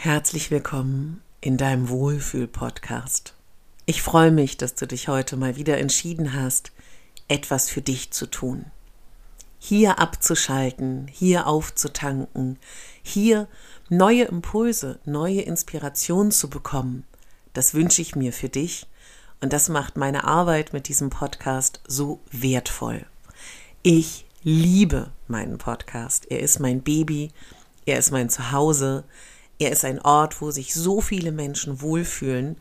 Herzlich willkommen in deinem Wohlfühl-Podcast. Ich freue mich, dass du dich heute mal wieder entschieden hast, etwas für dich zu tun. Hier abzuschalten, hier aufzutanken, hier neue Impulse, neue Inspirationen zu bekommen. Das wünsche ich mir für dich und das macht meine Arbeit mit diesem Podcast so wertvoll. Ich liebe meinen Podcast. Er ist mein Baby, er ist mein Zuhause, er ist ein Ort, wo sich so viele Menschen wohlfühlen.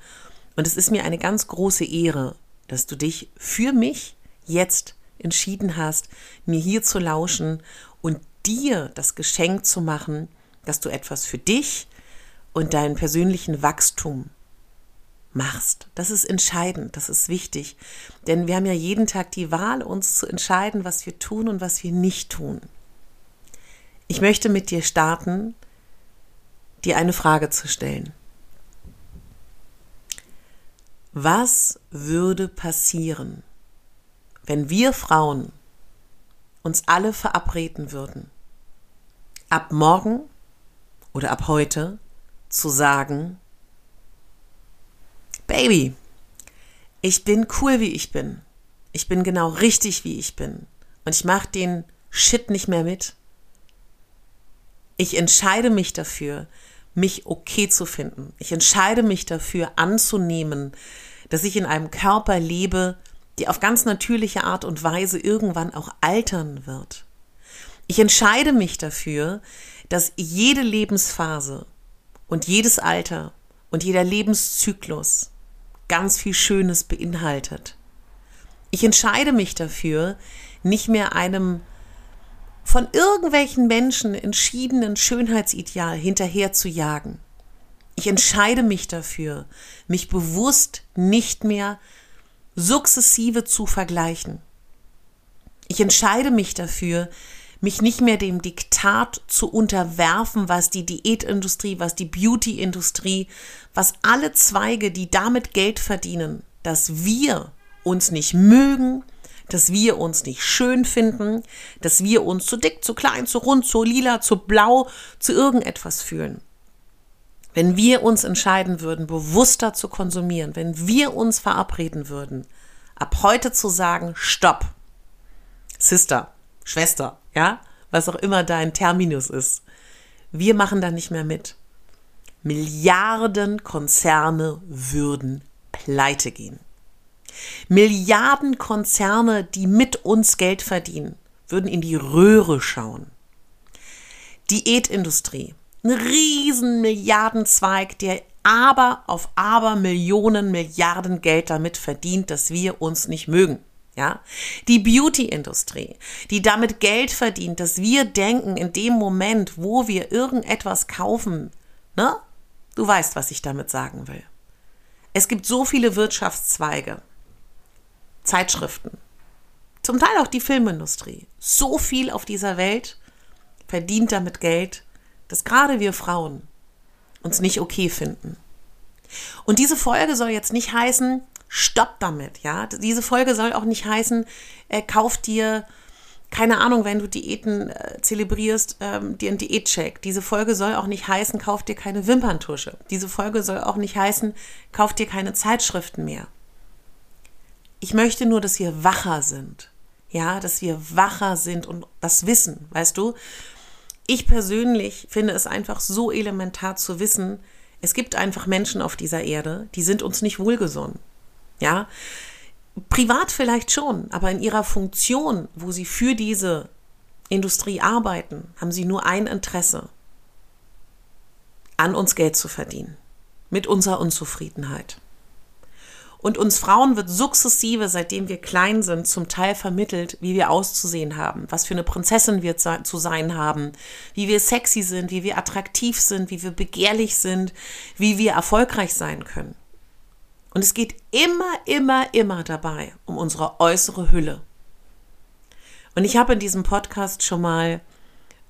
Und es ist mir eine ganz große Ehre, dass du dich für mich jetzt entschieden hast, mir hier zu lauschen und dir das Geschenk zu machen, dass du etwas für dich und deinen persönlichen Wachstum machst. Das ist entscheidend, das ist wichtig. Denn wir haben ja jeden Tag die Wahl, uns zu entscheiden, was wir tun und was wir nicht tun. Ich möchte mit dir starten, dir eine Frage zu stellen. Was würde passieren, wenn wir Frauen uns alle verabreden würden, ab morgen oder ab heute zu sagen, Baby, ich bin cool, wie ich bin. Ich bin genau richtig, wie ich bin. Und ich mache den Shit nicht mehr mit. Ich entscheide mich dafür, mich okay zu finden. Ich entscheide mich dafür anzunehmen, dass ich in einem Körper lebe, der auf ganz natürliche Art und Weise irgendwann auch altern wird. Ich entscheide mich dafür, dass jede Lebensphase und jedes Alter und jeder Lebenszyklus ganz viel Schönes beinhaltet. Ich entscheide mich dafür, nicht mehr einem von irgendwelchen Menschen entschiedenen Schönheitsideal hinterher zu jagen. Ich entscheide mich dafür, mich bewusst nicht mehr sukzessive zu vergleichen. Ich entscheide mich dafür, mich nicht mehr dem Diktat zu unterwerfen, was die Diätindustrie, was die Beautyindustrie, was alle Zweige, die damit Geld verdienen, dass wir uns nicht mögen, dass wir uns nicht schön finden, dass wir uns zu dick, zu klein, zu rund, zu lila, zu blau, zu irgendetwas fühlen. Wenn wir uns entscheiden würden, bewusster zu konsumieren, wenn wir uns verabreden würden, ab heute zu sagen, stopp, Sister, Schwester, ja, was auch immer dein Terminus ist. Wir machen da nicht mehr mit. Milliarden Konzerne würden pleite gehen. Milliarden Konzerne, die mit uns Geld verdienen, würden in die Röhre schauen. Diätindustrie, ein riesen Milliardenzweig, der aber auf aber Millionen Milliarden Geld damit verdient, dass wir uns nicht mögen. Ja, die Beauty-Industrie, die damit Geld verdient, dass wir denken, in dem Moment, wo wir irgendetwas kaufen, ne? Du weißt, was ich damit sagen will. Es gibt so viele Wirtschaftszweige, Zeitschriften, zum Teil auch die Filmindustrie. So viel auf dieser Welt verdient damit Geld, dass gerade wir Frauen uns nicht okay finden. Und diese Folge soll jetzt nicht heißen, stopp damit, ja. Diese Folge soll auch nicht heißen, äh, kauf dir, keine Ahnung, wenn du Diäten äh, zelebrierst, ähm, dir einen Diätcheck. Diese Folge soll auch nicht heißen, kauf dir keine Wimperntusche. Diese Folge soll auch nicht heißen, kauf dir keine Zeitschriften mehr. Ich möchte nur, dass wir wacher sind. Ja, dass wir wacher sind und das wissen, weißt du? Ich persönlich finde es einfach so elementar zu wissen, es gibt einfach Menschen auf dieser Erde, die sind uns nicht wohlgesonnen. Ja, privat vielleicht schon, aber in ihrer Funktion, wo sie für diese Industrie arbeiten, haben sie nur ein Interesse, an uns Geld zu verdienen, mit unserer Unzufriedenheit. Und uns Frauen wird sukzessive, seitdem wir klein sind, zum Teil vermittelt, wie wir auszusehen haben, was für eine Prinzessin wir zu sein haben, wie wir sexy sind, wie wir attraktiv sind, wie wir begehrlich sind, wie wir erfolgreich sein können. Und es geht immer, immer, immer dabei um unsere äußere Hülle. Und ich habe in diesem Podcast schon mal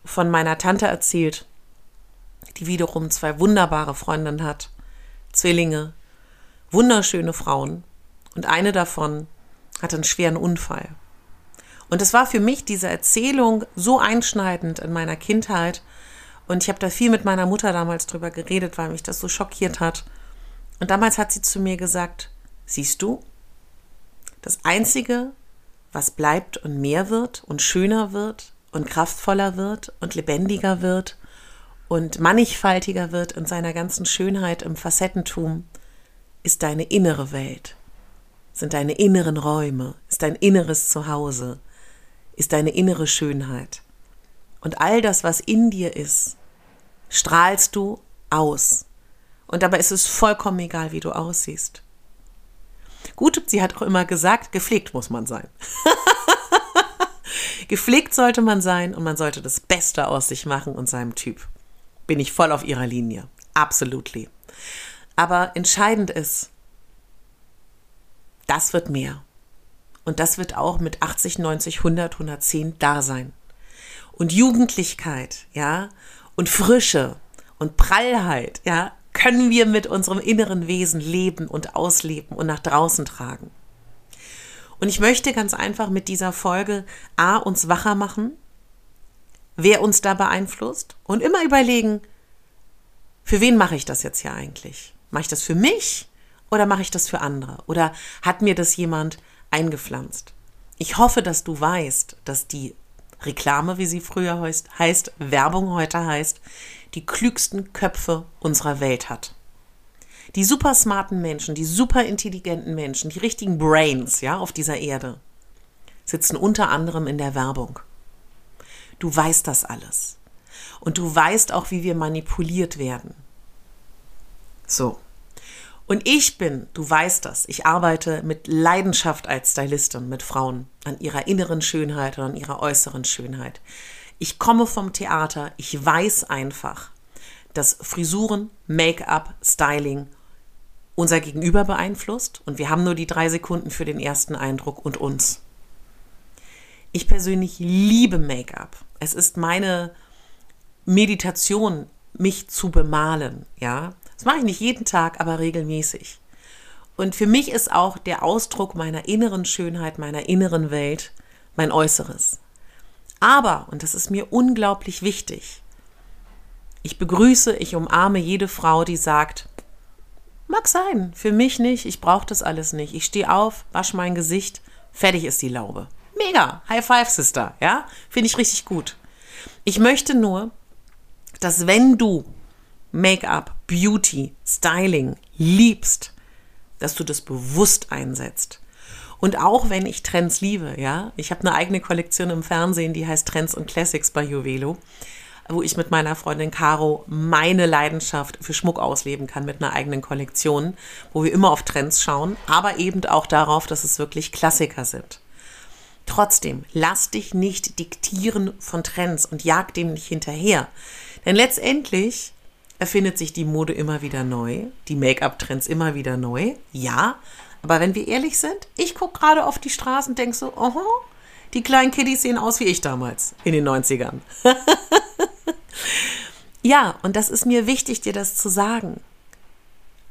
von meiner Tante erzählt, die wiederum zwei wunderbare Freundinnen hat, Zwillinge, wunderschöne Frauen. Und eine davon hatte einen schweren Unfall. Und es war für mich diese Erzählung so einschneidend in meiner Kindheit. Und ich habe da viel mit meiner Mutter damals drüber geredet, weil mich das so schockiert hat. Und damals hat sie zu mir gesagt, siehst du, das Einzige, was bleibt und mehr wird und schöner wird und kraftvoller wird und lebendiger wird und mannigfaltiger wird in seiner ganzen Schönheit im Facettentum, ist deine innere Welt, sind deine inneren Räume, ist dein inneres Zuhause, ist deine innere Schönheit. Und all das, was in dir ist, strahlst du aus. Und dabei ist es vollkommen egal, wie du aussiehst. Gut, sie hat auch immer gesagt, gepflegt muss man sein. gepflegt sollte man sein und man sollte das Beste aus sich machen und seinem Typ. Bin ich voll auf ihrer Linie. Absolutely. Aber entscheidend ist, das wird mehr. Und das wird auch mit 80, 90, 100, 110 da sein. Und Jugendlichkeit, ja, und Frische und Prallheit, ja, können wir mit unserem inneren Wesen leben und ausleben und nach draußen tragen. Und ich möchte ganz einfach mit dieser Folge A uns wacher machen, wer uns da beeinflusst und immer überlegen, für wen mache ich das jetzt hier eigentlich? Mache ich das für mich oder mache ich das für andere? Oder hat mir das jemand eingepflanzt? Ich hoffe, dass du weißt, dass die Reklame, wie sie früher heißt, heißt Werbung heute heißt, die klügsten Köpfe unserer Welt hat. Die super smarten Menschen, die super intelligenten Menschen, die richtigen Brains, ja, auf dieser Erde, sitzen unter anderem in der Werbung. Du weißt das alles. Und du weißt auch, wie wir manipuliert werden. So. Und ich bin, du weißt das, ich arbeite mit Leidenschaft als Stylistin mit Frauen an ihrer inneren Schönheit und an ihrer äußeren Schönheit. Ich komme vom Theater, ich weiß einfach, dass Frisuren, Make-up, Styling unser Gegenüber beeinflusst und wir haben nur die drei Sekunden für den ersten Eindruck und uns. Ich persönlich liebe Make-up. Es ist meine Meditation, mich zu bemalen, ja. Das mache ich nicht jeden Tag, aber regelmäßig. Und für mich ist auch der Ausdruck meiner inneren Schönheit, meiner inneren Welt mein Äußeres. Aber, und das ist mir unglaublich wichtig, ich begrüße, ich umarme jede Frau, die sagt, mag sein, für mich nicht, ich brauche das alles nicht. Ich stehe auf, wasche mein Gesicht, fertig ist die Laube. Mega, High Five, Sister, ja, finde ich richtig gut. Ich möchte nur, dass wenn du Make-up, Beauty, Styling liebst, dass du das bewusst einsetzt. Und auch wenn ich Trends liebe, ja, ich habe eine eigene Kollektion im Fernsehen, die heißt Trends und Classics bei Juvelo, wo ich mit meiner Freundin Caro meine Leidenschaft für Schmuck ausleben kann mit einer eigenen Kollektion, wo wir immer auf Trends schauen, aber eben auch darauf, dass es wirklich Klassiker sind. Trotzdem, lass dich nicht diktieren von Trends und jag dem nicht hinterher. Denn letztendlich erfindet sich die Mode immer wieder neu, die Make-up-Trends immer wieder neu, ja. Aber wenn wir ehrlich sind, ich gucke gerade auf die Straßen und denke so, oh, die kleinen Kiddies sehen aus wie ich damals in den 90ern. ja, und das ist mir wichtig, dir das zu sagen.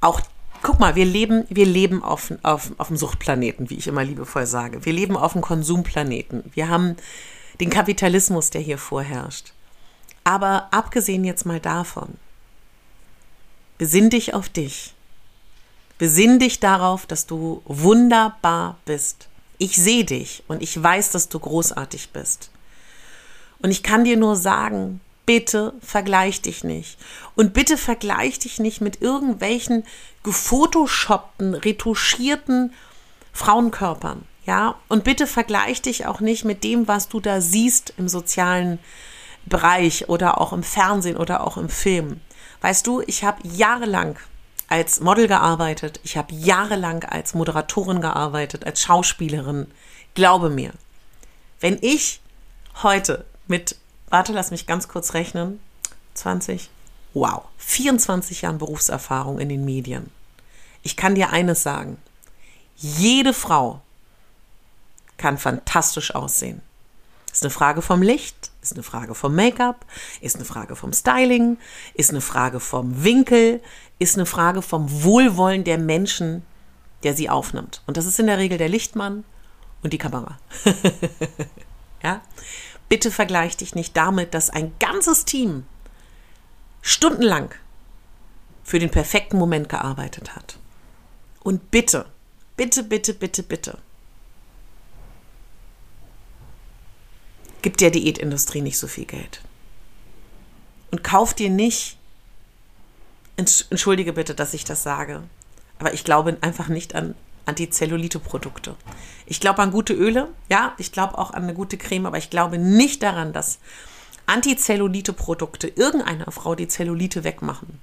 Auch guck mal, wir leben, wir leben auf, auf, auf dem Suchtplaneten, wie ich immer liebevoll sage. Wir leben auf dem Konsumplaneten. Wir haben den Kapitalismus, der hier vorherrscht. Aber abgesehen jetzt mal davon, besinn dich auf dich. Besinn dich darauf, dass du wunderbar bist. Ich sehe dich und ich weiß, dass du großartig bist. Und ich kann dir nur sagen, bitte vergleich dich nicht. Und bitte vergleich dich nicht mit irgendwelchen gefotoshoppten, retuschierten Frauenkörpern. Ja, und bitte vergleich dich auch nicht mit dem, was du da siehst im sozialen Bereich oder auch im Fernsehen oder auch im Film. Weißt du, ich habe jahrelang als Model gearbeitet, ich habe jahrelang als Moderatorin gearbeitet, als Schauspielerin. Glaube mir, wenn ich heute mit, warte, lass mich ganz kurz rechnen, 20, wow, 24 Jahren Berufserfahrung in den Medien. Ich kann dir eines sagen, jede Frau kann fantastisch aussehen. Ist eine Frage vom Licht, ist eine Frage vom Make-up, ist eine Frage vom Styling, ist eine Frage vom Winkel, ist eine Frage vom Wohlwollen der Menschen, der sie aufnimmt. Und das ist in der Regel der Lichtmann und die Kamera. ja? Bitte vergleich dich nicht damit, dass ein ganzes Team stundenlang für den perfekten Moment gearbeitet hat. Und bitte, bitte, bitte, bitte, bitte, gibt der Diätindustrie nicht so viel Geld. Und kauf dir nicht, entschuldige bitte, dass ich das sage, aber ich glaube einfach nicht an Antizellulite-Produkte. Ich glaube an gute Öle, ja, ich glaube auch an eine gute Creme, aber ich glaube nicht daran, dass Antizellulite-Produkte irgendeiner Frau die Zellulite wegmachen.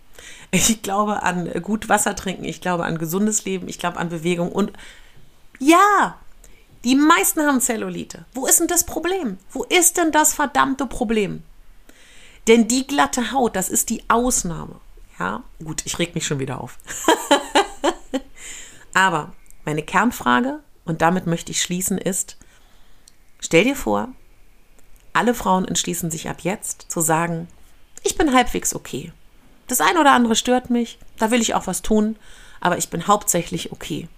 Ich glaube an gut Wasser trinken, ich glaube an gesundes Leben, ich glaube an Bewegung und ja, die meisten haben Zellulite. Wo ist denn das Problem? Wo ist denn das verdammte Problem? Denn die glatte Haut, das ist die Ausnahme. Ja, gut, ich reg mich schon wieder auf. Aber meine Kernfrage, und damit möchte ich schließen, ist, stell dir vor, alle Frauen entschließen sich ab jetzt zu sagen, ich bin halbwegs okay. Das eine oder andere stört mich, da will ich auch was tun, aber ich bin hauptsächlich okay.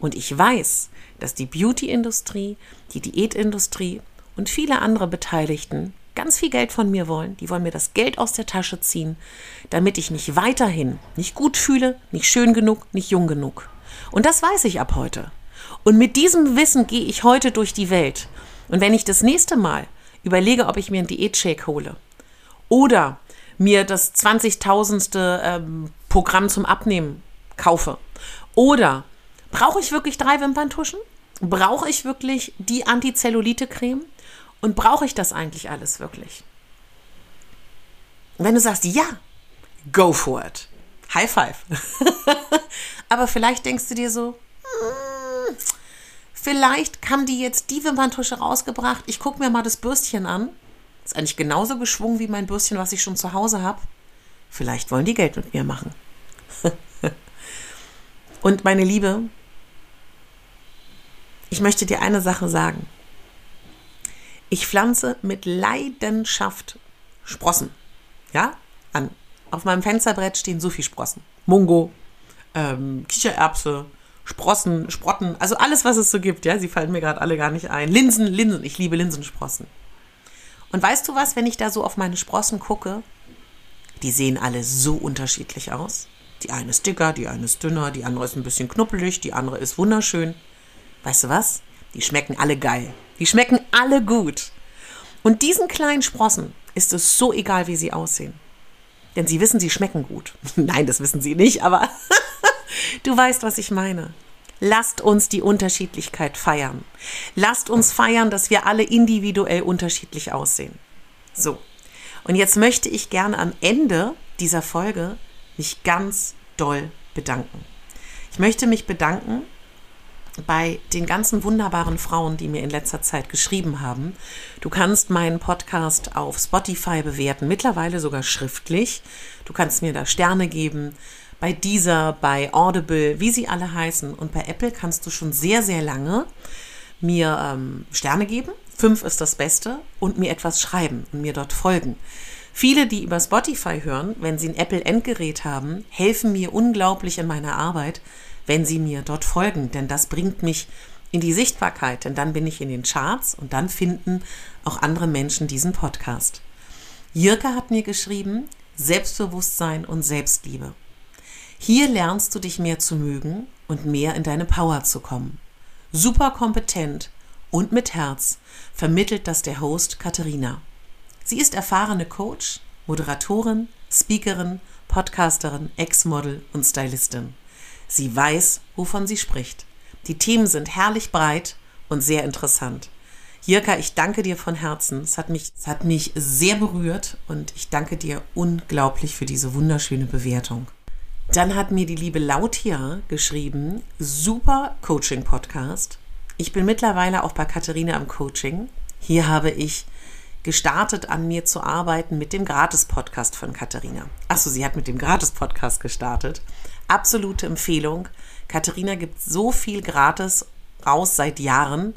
Und ich weiß, dass die Beauty-Industrie, die Diätindustrie und viele andere Beteiligten ganz viel Geld von mir wollen. Die wollen mir das Geld aus der Tasche ziehen, damit ich mich weiterhin nicht gut fühle, nicht schön genug, nicht jung genug. Und das weiß ich ab heute. Und mit diesem Wissen gehe ich heute durch die Welt. Und wenn ich das nächste Mal überlege, ob ich mir einen Diätshake hole oder mir das 20.000. Ähm, Programm zum Abnehmen kaufe oder Brauche ich wirklich drei Wimperntuschen? Brauche ich wirklich die Antizellulite-Creme? Und brauche ich das eigentlich alles wirklich? wenn du sagst, ja, go for it. High five. Aber vielleicht denkst du dir so, hm, vielleicht haben die jetzt die Wimperntusche rausgebracht. Ich gucke mir mal das Bürstchen an. Ist eigentlich genauso geschwungen wie mein Bürstchen, was ich schon zu Hause habe. Vielleicht wollen die Geld mit mir machen. Und meine Liebe, ich möchte dir eine Sache sagen. Ich pflanze mit Leidenschaft Sprossen. Ja, an. Auf meinem Fensterbrett stehen so viele Sprossen. Mungo, ähm, Kichererbse, Sprossen, Sprotten, also alles, was es so gibt. Ja, sie fallen mir gerade alle gar nicht ein. Linsen, Linsen, ich liebe Linsensprossen. Und weißt du was, wenn ich da so auf meine Sprossen gucke, die sehen alle so unterschiedlich aus. Die eine ist dicker, die eine ist dünner, die andere ist ein bisschen knuppelig, die andere ist wunderschön. Weißt du was? Die schmecken alle geil. Die schmecken alle gut. Und diesen kleinen Sprossen ist es so egal, wie sie aussehen. Denn sie wissen, sie schmecken gut. Nein, das wissen sie nicht, aber du weißt, was ich meine. Lasst uns die Unterschiedlichkeit feiern. Lasst uns feiern, dass wir alle individuell unterschiedlich aussehen. So. Und jetzt möchte ich gerne am Ende dieser Folge mich ganz doll bedanken. Ich möchte mich bedanken bei den ganzen wunderbaren Frauen, die mir in letzter Zeit geschrieben haben. Du kannst meinen Podcast auf Spotify bewerten, mittlerweile sogar schriftlich. Du kannst mir da Sterne geben. Bei dieser, bei Audible, wie sie alle heißen. Und bei Apple kannst du schon sehr, sehr lange mir ähm, Sterne geben. Fünf ist das Beste. Und mir etwas schreiben und mir dort folgen. Viele, die über Spotify hören, wenn sie ein Apple-Endgerät haben, helfen mir unglaublich in meiner Arbeit, wenn Sie mir dort folgen, denn das bringt mich in die Sichtbarkeit, denn dann bin ich in den Charts und dann finden auch andere Menschen diesen Podcast. Jirka hat mir geschrieben, Selbstbewusstsein und Selbstliebe. Hier lernst du dich mehr zu mögen und mehr in deine Power zu kommen. Super kompetent und mit Herz vermittelt das der Host Katharina. Sie ist erfahrene Coach, Moderatorin, Speakerin, Podcasterin, Ex-Model und Stylistin. Sie weiß, wovon sie spricht. Die Themen sind herrlich breit und sehr interessant. Jirka, ich danke dir von Herzen. Es hat mich, es hat mich sehr berührt und ich danke dir unglaublich für diese wunderschöne Bewertung. Dann hat mir die liebe Lautia geschrieben, super Coaching-Podcast. Ich bin mittlerweile auch bei Katharina am Coaching. Hier habe ich gestartet, an mir zu arbeiten mit dem Gratis-Podcast von Katharina. Achso, sie hat mit dem Gratis-Podcast gestartet. Absolute Empfehlung. Katharina gibt so viel gratis raus seit Jahren.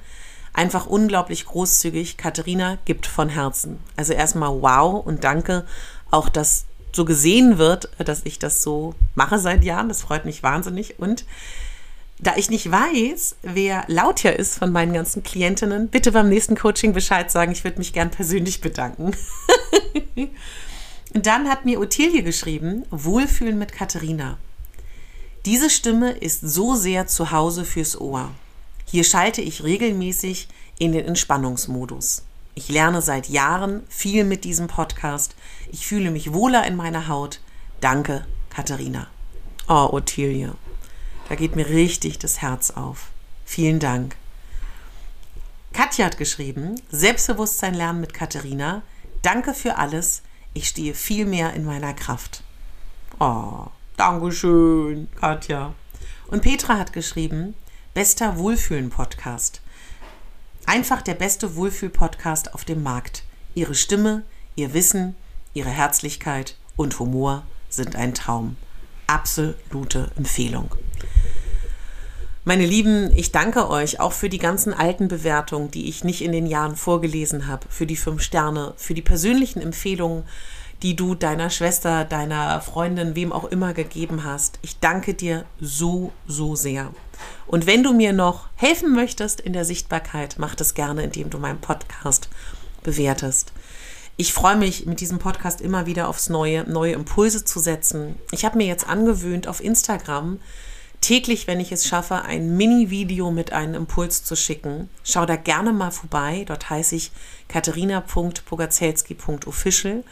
Einfach unglaublich großzügig. Katharina gibt von Herzen. Also erstmal wow und danke auch, dass so gesehen wird, dass ich das so mache seit Jahren. Das freut mich wahnsinnig. Und da ich nicht weiß, wer Lautja ist von meinen ganzen Klientinnen, bitte beim nächsten Coaching Bescheid sagen. Ich würde mich gern persönlich bedanken. Dann hat mir Ottilie geschrieben, Wohlfühlen mit Katharina. Diese Stimme ist so sehr zu Hause fürs Ohr. Hier schalte ich regelmäßig in den Entspannungsmodus. Ich lerne seit Jahren viel mit diesem Podcast. Ich fühle mich wohler in meiner Haut. Danke, Katharina. Oh, Ottilie. Da geht mir richtig das Herz auf. Vielen Dank. Katja hat geschrieben, Selbstbewusstsein lernen mit Katharina. Danke für alles. Ich stehe viel mehr in meiner Kraft. Oh, Dankeschön, Katja. Und Petra hat geschrieben, bester Wohlfühlen-Podcast. Einfach der beste Wohlfühl-Podcast auf dem Markt. Ihre Stimme, ihr Wissen, ihre Herzlichkeit und Humor sind ein Traum. Absolute Empfehlung. Meine Lieben, ich danke euch auch für die ganzen alten Bewertungen, die ich nicht in den Jahren vorgelesen habe, für die fünf Sterne, für die persönlichen Empfehlungen, die du deiner Schwester, deiner Freundin, wem auch immer gegeben hast. Ich danke dir so, so sehr. Und wenn du mir noch helfen möchtest in der Sichtbarkeit, mach das gerne, indem du meinen Podcast bewertest. Ich freue mich, mit diesem Podcast immer wieder aufs Neue, neue Impulse zu setzen. Ich habe mir jetzt angewöhnt, auf Instagram täglich, wenn ich es schaffe, ein Mini-Video mit einem Impuls zu schicken. Schau da gerne mal vorbei. Dort heiße ich katharina.pogazelski.official.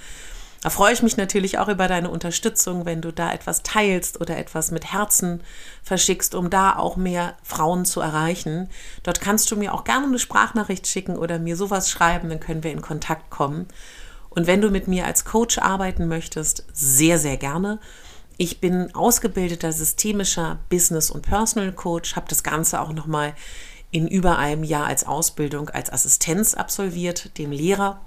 Da freue ich mich natürlich auch über deine Unterstützung, wenn du da etwas teilst oder etwas mit Herzen verschickst, um da auch mehr Frauen zu erreichen. Dort kannst du mir auch gerne eine Sprachnachricht schicken oder mir sowas schreiben, dann können wir in Kontakt kommen. Und wenn du mit mir als Coach arbeiten möchtest, sehr, sehr gerne. Ich bin ausgebildeter systemischer Business- und Personal Coach, habe das Ganze auch nochmal in über einem Jahr als Ausbildung als Assistenz absolviert, dem Lehrer,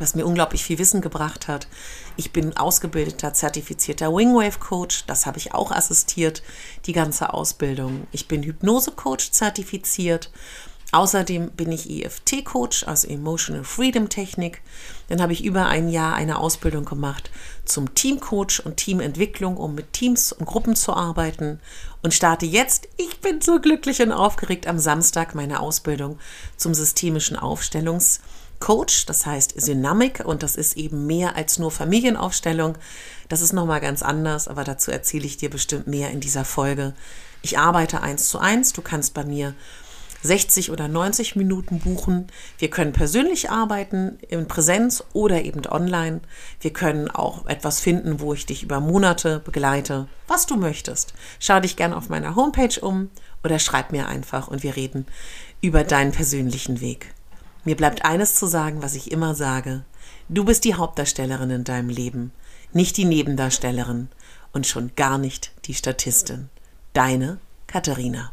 was mir unglaublich viel Wissen gebracht hat. Ich bin ausgebildeter, zertifizierter Wingwave Coach, das habe ich auch assistiert, die ganze Ausbildung. Ich bin Hypnose Coach zertifiziert Außerdem bin ich EFT-Coach, also Emotional Freedom Technik. Dann habe ich über ein Jahr eine Ausbildung gemacht zum Teamcoach und Teamentwicklung, um mit Teams und Gruppen zu arbeiten. Und starte jetzt, ich bin so glücklich und aufgeregt, am Samstag meine Ausbildung zum systemischen Aufstellungscoach. Das heißt Dynamic und das ist eben mehr als nur Familienaufstellung. Das ist nochmal ganz anders, aber dazu erzähle ich dir bestimmt mehr in dieser Folge. Ich arbeite eins zu eins. Du kannst bei mir 60 oder 90 Minuten buchen. Wir können persönlich arbeiten, in Präsenz oder eben online. Wir können auch etwas finden, wo ich dich über Monate begleite, was du möchtest. Schau dich gerne auf meiner Homepage um oder schreib mir einfach und wir reden über deinen persönlichen Weg. Mir bleibt eines zu sagen, was ich immer sage. Du bist die Hauptdarstellerin in deinem Leben, nicht die Nebendarstellerin und schon gar nicht die Statistin. Deine Katharina.